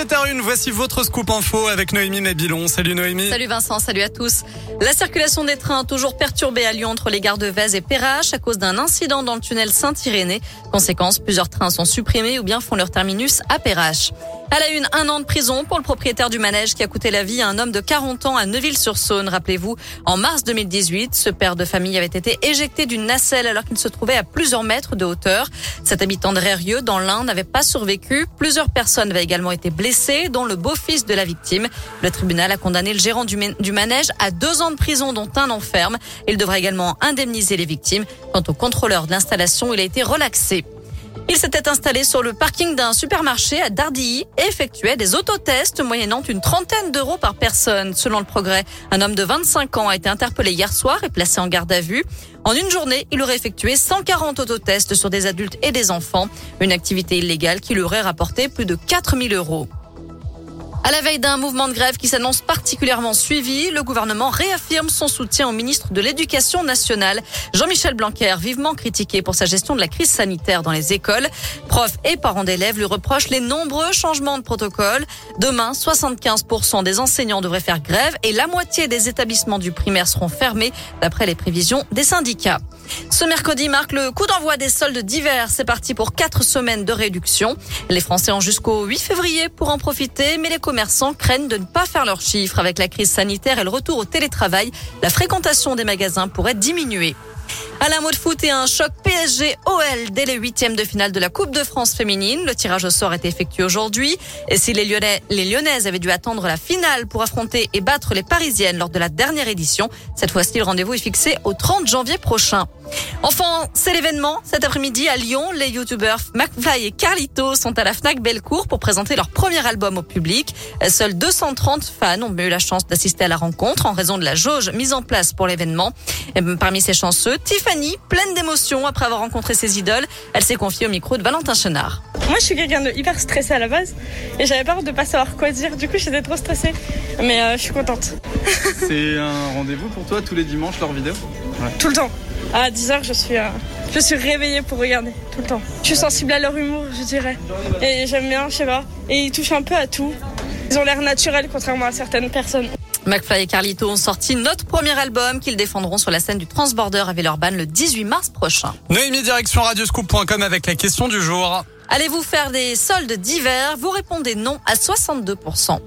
7h01, voici votre scoop info avec Noémie Mabilon. Salut Noémie. Salut Vincent, salut à tous. La circulation des trains toujours perturbée à Lyon entre les gares de Vèze et Perrache à cause d'un incident dans le tunnel Saint-Irénée. Conséquence, plusieurs trains sont supprimés ou bien font leur terminus à Perrache. À la une, un an de prison pour le propriétaire du manège qui a coûté la vie à un homme de 40 ans à Neuville-sur-Saône. Rappelez-vous, en mars 2018, ce père de famille avait été éjecté d'une nacelle alors qu'il se trouvait à plusieurs mètres de hauteur. Cet habitant de Rérieux, dans l'Ain, n'avait pas survécu. Plusieurs personnes avaient également été blessées, dont le beau-fils de la victime. Le tribunal a condamné le gérant du, manège à deux ans de prison, dont un an ferme. Il devra également indemniser les victimes. Quant au contrôleur de l'installation, il a été relaxé. Il s'était installé sur le parking d'un supermarché à Dardilly et effectuait des autotests moyennant une trentaine d'euros par personne. Selon le progrès, un homme de 25 ans a été interpellé hier soir et placé en garde à vue. En une journée, il aurait effectué 140 autotests sur des adultes et des enfants. Une activité illégale qui lui aurait rapporté plus de 4000 euros. À la veille d'un mouvement de grève qui s'annonce particulièrement suivi, le gouvernement réaffirme son soutien au ministre de l'Éducation nationale, Jean-Michel Blanquer, vivement critiqué pour sa gestion de la crise sanitaire dans les écoles. Profs et parents d'élèves lui reprochent les nombreux changements de protocole. Demain, 75% des enseignants devraient faire grève et la moitié des établissements du primaire seront fermés, d'après les prévisions des syndicats. Ce mercredi marque le coup d'envoi des soldes d'hiver. C'est parti pour quatre semaines de réduction. Les Français ont jusqu'au 8 février pour en profiter, mais les commerçants craignent de ne pas faire leurs chiffres. Avec la crise sanitaire et le retour au télétravail, la fréquentation des magasins pourrait diminuer. À la mot de foot et un choc PSG-OL dès les huitièmes de finale de la Coupe de France féminine. Le tirage au sort est effectué aujourd'hui. Et si les, Lyonnais, les Lyonnaises avaient dû attendre la finale pour affronter et battre les Parisiennes lors de la dernière édition, cette fois-ci le rendez-vous est fixé au 30 janvier prochain. Enfin, c'est l'événement. Cet après-midi à Lyon, les youtubeurs McFly et Carlito sont à la Fnac Bellecour pour présenter leur premier album au public. Seuls 230 fans ont eu la chance d'assister à la rencontre en raison de la jauge mise en place pour l'événement. Parmi ces chanceux, Tiffany, pleine d'émotions après avoir rencontré ses idoles, elle s'est confiée au micro de Valentin Chenard. Moi, je suis quelqu'un de hyper stressé à la base et j'avais peur de pas savoir quoi dire. Du coup, j'étais trop stressée. Mais euh, je suis contente. C'est un rendez-vous pour toi tous les dimanches leur vidéo? Ouais. Tout le temps. À 10h, je suis, euh, je suis réveillée pour regarder tout le temps. Je suis sensible à leur humour, je dirais. Et j'aime bien, je sais pas. Et ils touchent un peu à tout. Ils ont l'air naturels contrairement à certaines personnes. McFly et Carlito ont sorti notre premier album qu'ils défendront sur la scène du Transborder à Villeurbanne le 18 mars prochain. Noémie, direction radioscoop.com avec la question du jour. Allez-vous faire des soldes d'hiver Vous répondez non à 62%.